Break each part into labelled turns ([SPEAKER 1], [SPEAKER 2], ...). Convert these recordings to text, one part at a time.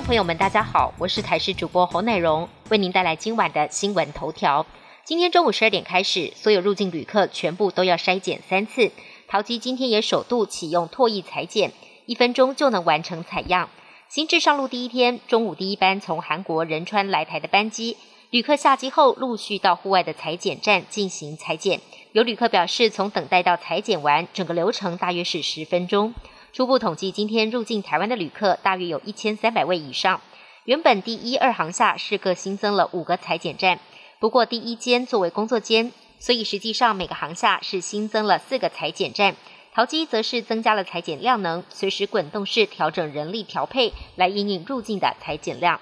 [SPEAKER 1] 朋友们，大家好，我是台视主播侯乃荣，为您带来今晚的新闻头条。今天中午十二点开始，所有入境旅客全部都要筛检三次。桃机今天也首度启用唾液裁剪，一分钟就能完成采样。新制上路第一天，中午第一班从韩国仁川来台的班机，旅客下机后陆续到户外的裁剪站进行裁剪。有旅客表示，从等待到裁剪完，整个流程大约是十分钟。初步统计，今天入境台湾的旅客大约有一千三百位以上。原本第一、二航下是各新增了五个裁剪站，不过第一间作为工作间，所以实际上每个航下是新增了四个裁剪站。桃机则是增加了裁剪量能，随时滚动式调整人力调配，来应应入境的裁剪量。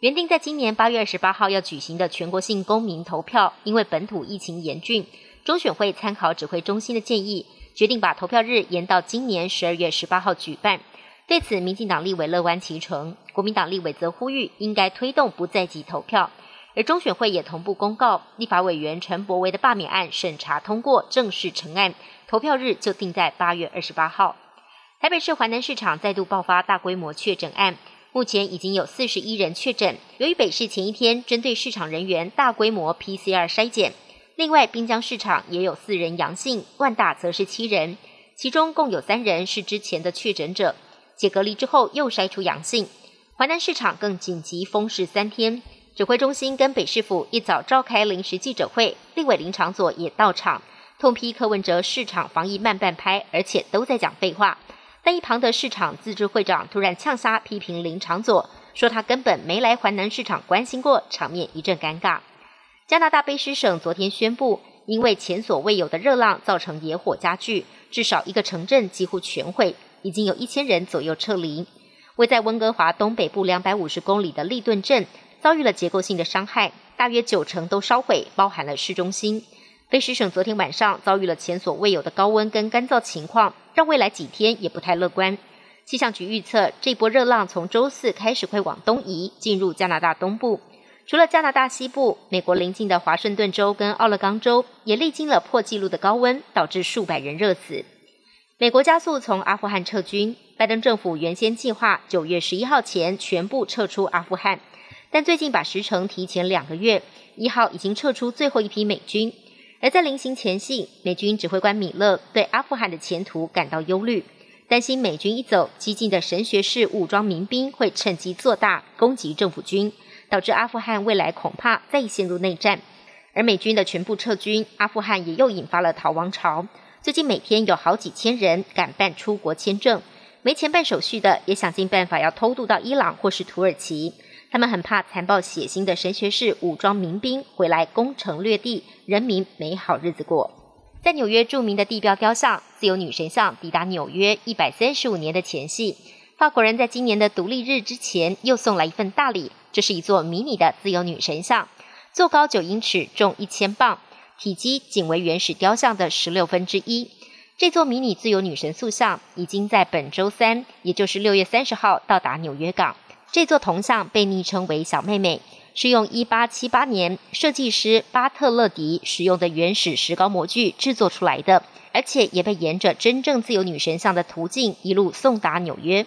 [SPEAKER 1] 原定在今年八月二十八号要举行的全国性公民投票，因为本土疫情严峻，中选会参考指挥中心的建议。决定把投票日延到今年十二月十八号举办。对此，民进党立委乐观其成，国民党立委则呼吁应该推动不在籍投票。而中选会也同步公告，立法委员陈柏维的罢免案审查通过，正式成案，投票日就定在八月二十八号。台北市华南市场再度爆发大规模确诊案，目前已经有四十一人确诊。由于北市前一天针对市场人员大规模 PCR 筛检。另外，滨江市场也有四人阳性，万大则是七人，其中共有三人是之前的确诊者，解隔离之后又筛出阳性。淮南市场更紧急封市三天，指挥中心跟北市府一早召开临时记者会，立委林长佐也到场，痛批柯文哲市场防疫慢半拍，而且都在讲废话。但一旁的市场自治会长突然呛杀批评林长佐，说他根本没来淮南市场关心过，场面一阵尴尬。加拿大卑诗省昨天宣布，因为前所未有的热浪造成野火加剧，至少一个城镇几乎全毁，已经有一千人左右撤离。位在温哥华东北部两百五十公里的利顿镇遭遇了结构性的伤害，大约九成都烧毁，包含了市中心。卑诗省昨天晚上遭遇了前所未有的高温跟干燥情况，让未来几天也不太乐观。气象局预测，这波热浪从周四开始会往东移，进入加拿大东部。除了加拿大西部，美国邻近的华盛顿州跟奥勒冈州也历经了破纪录的高温，导致数百人热死。美国加速从阿富汗撤军，拜登政府原先计划九月十一号前全部撤出阿富汗，但最近把时程提前两个月，一号已经撤出最后一批美军。而在临行前夕，美军指挥官米勒对阿富汗的前途感到忧虑，担心美军一走，激进的神学式武装民兵会趁机做大，攻击政府军。导致阿富汗未来恐怕再陷入内战，而美军的全部撤军，阿富汗也又引发了逃亡潮。最近每天有好几千人敢办出国签证，没钱办手续的也想尽办法要偷渡到伊朗或是土耳其。他们很怕残暴血腥的神学式武装民兵回来攻城略地，人民没好日子过。在纽约著名的地标雕像自由女神像抵达纽约一百三十五年的前夕，法国人在今年的独立日之前又送来一份大礼。这是一座迷你的自由女神像，坐高九英尺，重一千磅，体积仅为原始雕像的十六分之一。这座迷你自由女神塑像已经在本周三，也就是六月三十号到达纽约港。这座铜像被昵称为“小妹妹”，是用一八七八年设计师巴特勒迪使用的原始石膏模具制作出来的，而且也被沿着真正自由女神像的途径一路送达纽约。